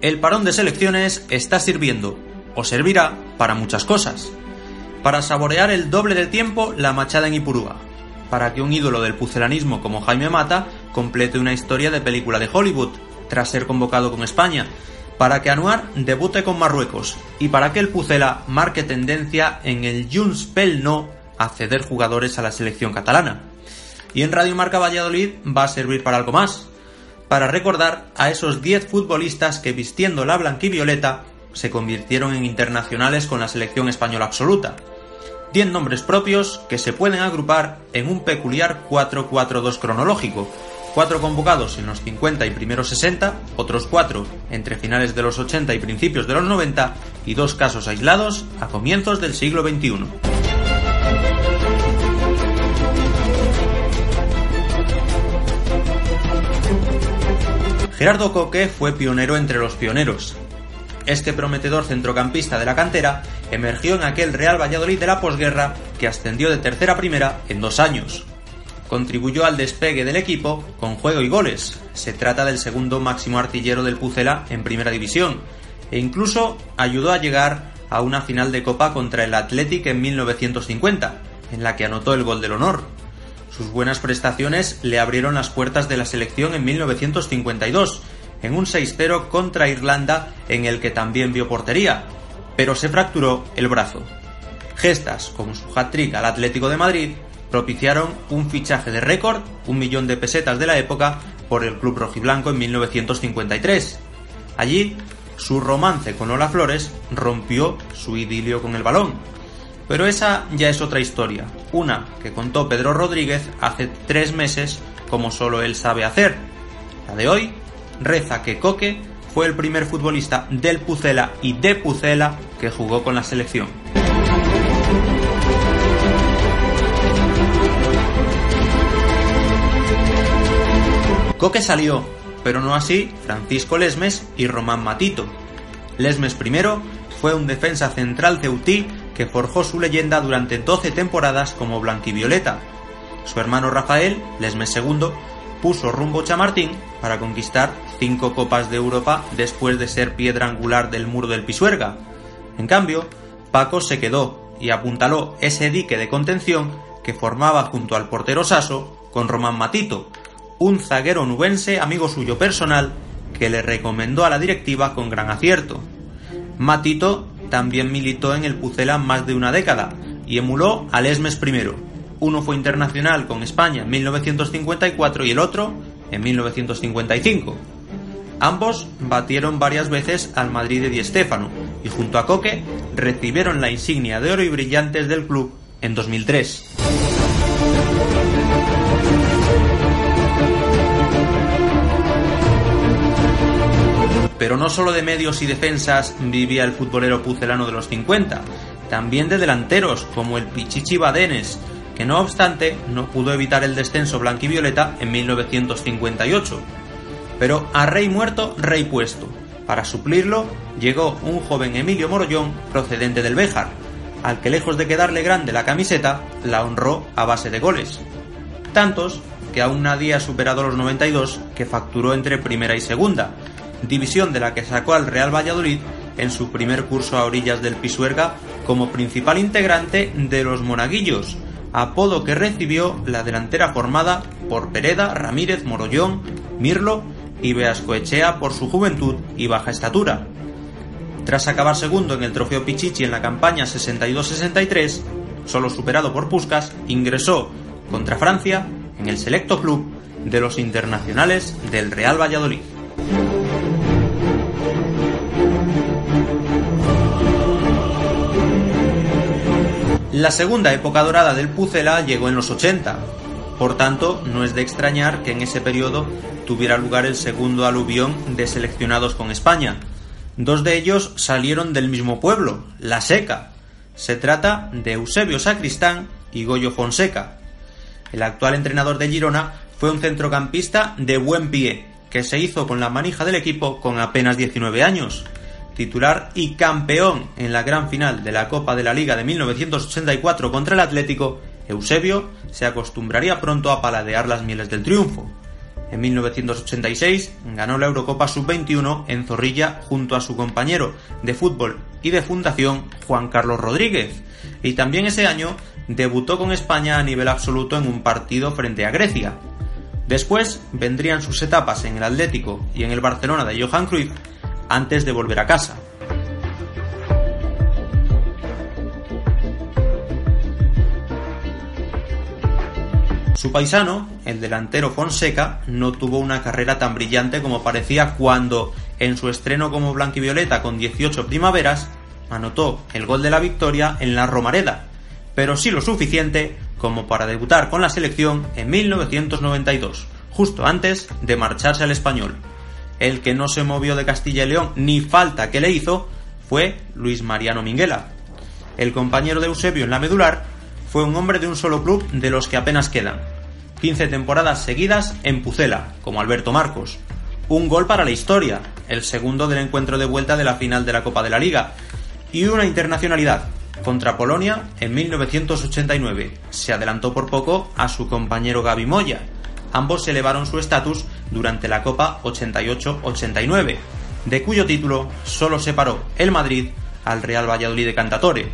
El parón de selecciones está sirviendo, o servirá, para muchas cosas. Para saborear el doble de tiempo la machada en Ipurúa, para que un ídolo del pucelanismo como Jaime Mata complete una historia de película de Hollywood, tras ser convocado con España, para que Anuar debute con Marruecos. Y para que el Pucela marque tendencia en el Junts pel Acceder jugadores a la selección catalana. Y en Radio Marca Valladolid va a servir para algo más, para recordar a esos 10 futbolistas que vistiendo la blanquivioleta se convirtieron en internacionales con la selección española absoluta. 10 nombres propios que se pueden agrupar en un peculiar 4-4-2 cronológico. Cuatro convocados en los 50 y primeros 60, otros cuatro entre finales de los 80 y principios de los 90 y dos casos aislados a comienzos del siglo XXI. Gerardo Coque fue pionero entre los pioneros. Este prometedor centrocampista de la cantera emergió en aquel Real Valladolid de la posguerra que ascendió de tercera a primera en dos años. Contribuyó al despegue del equipo con juego y goles. Se trata del segundo máximo artillero del Pucela en primera división e incluso ayudó a llegar a una final de Copa contra el Athletic en 1950, en la que anotó el gol del honor. Sus buenas prestaciones le abrieron las puertas de la selección en 1952, en un 6-0 contra Irlanda en el que también vio portería, pero se fracturó el brazo. Gestas como su hat-trick al Atlético de Madrid propiciaron un fichaje de récord, un millón de pesetas de la época, por el club rojiblanco en 1953. Allí, su romance con Ola Flores rompió su idilio con el balón, pero esa ya es otra historia, una que contó Pedro Rodríguez hace tres meses como solo él sabe hacer. La de hoy reza que Coque fue el primer futbolista del Pucela y de Pucela que jugó con la selección. Coque salió, pero no así Francisco Lesmes y Román Matito. Lesmes primero fue un defensa central ceutí que forjó su leyenda durante 12 temporadas como blanquivioleta. Su hermano Rafael, Lesmes II, puso rumbo Chamartín para conquistar cinco Copas de Europa después de ser piedra angular del muro del Pisuerga. En cambio, Paco se quedó y apuntaló ese dique de contención que formaba junto al portero Saso con Román Matito, un zaguero nubense amigo suyo personal que le recomendó a la directiva con gran acierto. Matito también militó en el Pucela más de una década y emuló al Esmes I. Uno fue internacional con España en 1954 y el otro en 1955. Ambos batieron varias veces al Madrid de Di Stéfano y junto a Coque recibieron la insignia de oro y brillantes del club en 2003. Pero no solo de medios y defensas vivía el futbolero pucelano de los 50, también de delanteros como el Pichichi Badenes, que no obstante no pudo evitar el descenso blanquivioleta en 1958. Pero a rey muerto, rey puesto. Para suplirlo llegó un joven Emilio Morollón procedente del Béjar, al que lejos de quedarle grande la camiseta, la honró a base de goles. Tantos que aún nadie ha superado los 92 que facturó entre primera y segunda, división de la que sacó al Real Valladolid en su primer curso a orillas del Pisuerga como principal integrante de los Monaguillos, apodo que recibió la delantera formada por Pereda, Ramírez, Morollón, Mirlo y Beascoechea por su juventud y baja estatura. Tras acabar segundo en el trofeo Pichichi en la campaña 62-63, solo superado por Puskas, ingresó contra Francia en el selecto club de los internacionales del Real Valladolid. La segunda época dorada del Pucela llegó en los 80. Por tanto, no es de extrañar que en ese periodo tuviera lugar el segundo aluvión de seleccionados con España. Dos de ellos salieron del mismo pueblo, La Seca. Se trata de Eusebio Sacristán y Goyo Fonseca. El actual entrenador de Girona fue un centrocampista de buen pie, que se hizo con la manija del equipo con apenas 19 años titular y campeón en la gran final de la Copa de la Liga de 1984 contra el Atlético, Eusebio se acostumbraría pronto a paladear las mieles del triunfo. En 1986 ganó la Eurocopa Sub-21 en Zorrilla junto a su compañero de fútbol y de fundación Juan Carlos Rodríguez, y también ese año debutó con España a nivel absoluto en un partido frente a Grecia. Después vendrían sus etapas en el Atlético y en el Barcelona de Johan Cruyff, antes de volver a casa. Su paisano, el delantero Fonseca, no tuvo una carrera tan brillante como parecía cuando, en su estreno como blanquivioleta con 18 primaveras, anotó el gol de la victoria en la Romareda, pero sí lo suficiente como para debutar con la selección en 1992, justo antes de marcharse al español el que no se movió de Castilla y León ni falta que le hizo fue Luis Mariano Minguela. El compañero de Eusebio en la medular fue un hombre de un solo club de los que apenas quedan. 15 temporadas seguidas en Pucela, como Alberto Marcos. Un gol para la historia, el segundo del encuentro de vuelta de la final de la Copa de la Liga. Y una internacionalidad, contra Polonia en 1989. Se adelantó por poco a su compañero Gaby Moya. Ambos elevaron su estatus durante la Copa 88-89, de cuyo título solo separó el Madrid al Real Valladolid de Cantatore.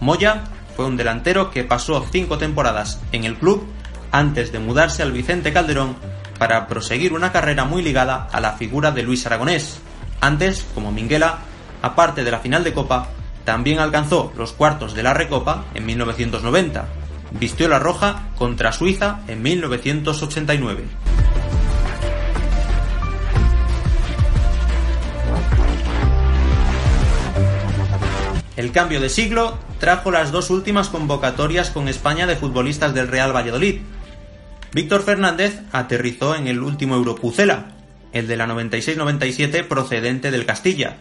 Moya fue un delantero que pasó cinco temporadas en el club antes de mudarse al Vicente Calderón para proseguir una carrera muy ligada a la figura de Luis Aragonés. Antes, como Minguela, aparte de la final de Copa, también alcanzó los cuartos de la Recopa en 1990. Vistió la roja contra Suiza en 1989. El cambio de siglo trajo las dos últimas convocatorias con España de futbolistas del Real Valladolid. Víctor Fernández aterrizó en el último Europucela, el de la 96-97 procedente del Castilla.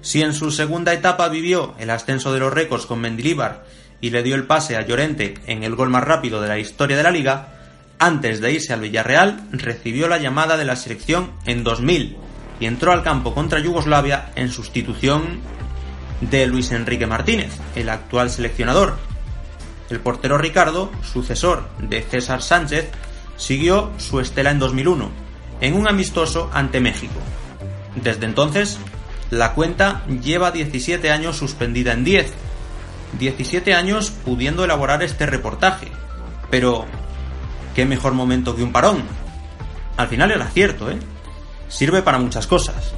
Si en su segunda etapa vivió el ascenso de los récords con Mendilíbar y le dio el pase a Llorente en el gol más rápido de la historia de la liga, antes de irse al Villarreal recibió la llamada de la selección en 2000 y entró al campo contra Yugoslavia en sustitución de Luis Enrique Martínez, el actual seleccionador. El portero Ricardo, sucesor de César Sánchez, siguió su estela en 2001, en un amistoso ante México. Desde entonces, la cuenta lleva 17 años suspendida en 10. 17 años pudiendo elaborar este reportaje. Pero, ¿qué mejor momento que un parón? Al final era cierto, ¿eh? Sirve para muchas cosas.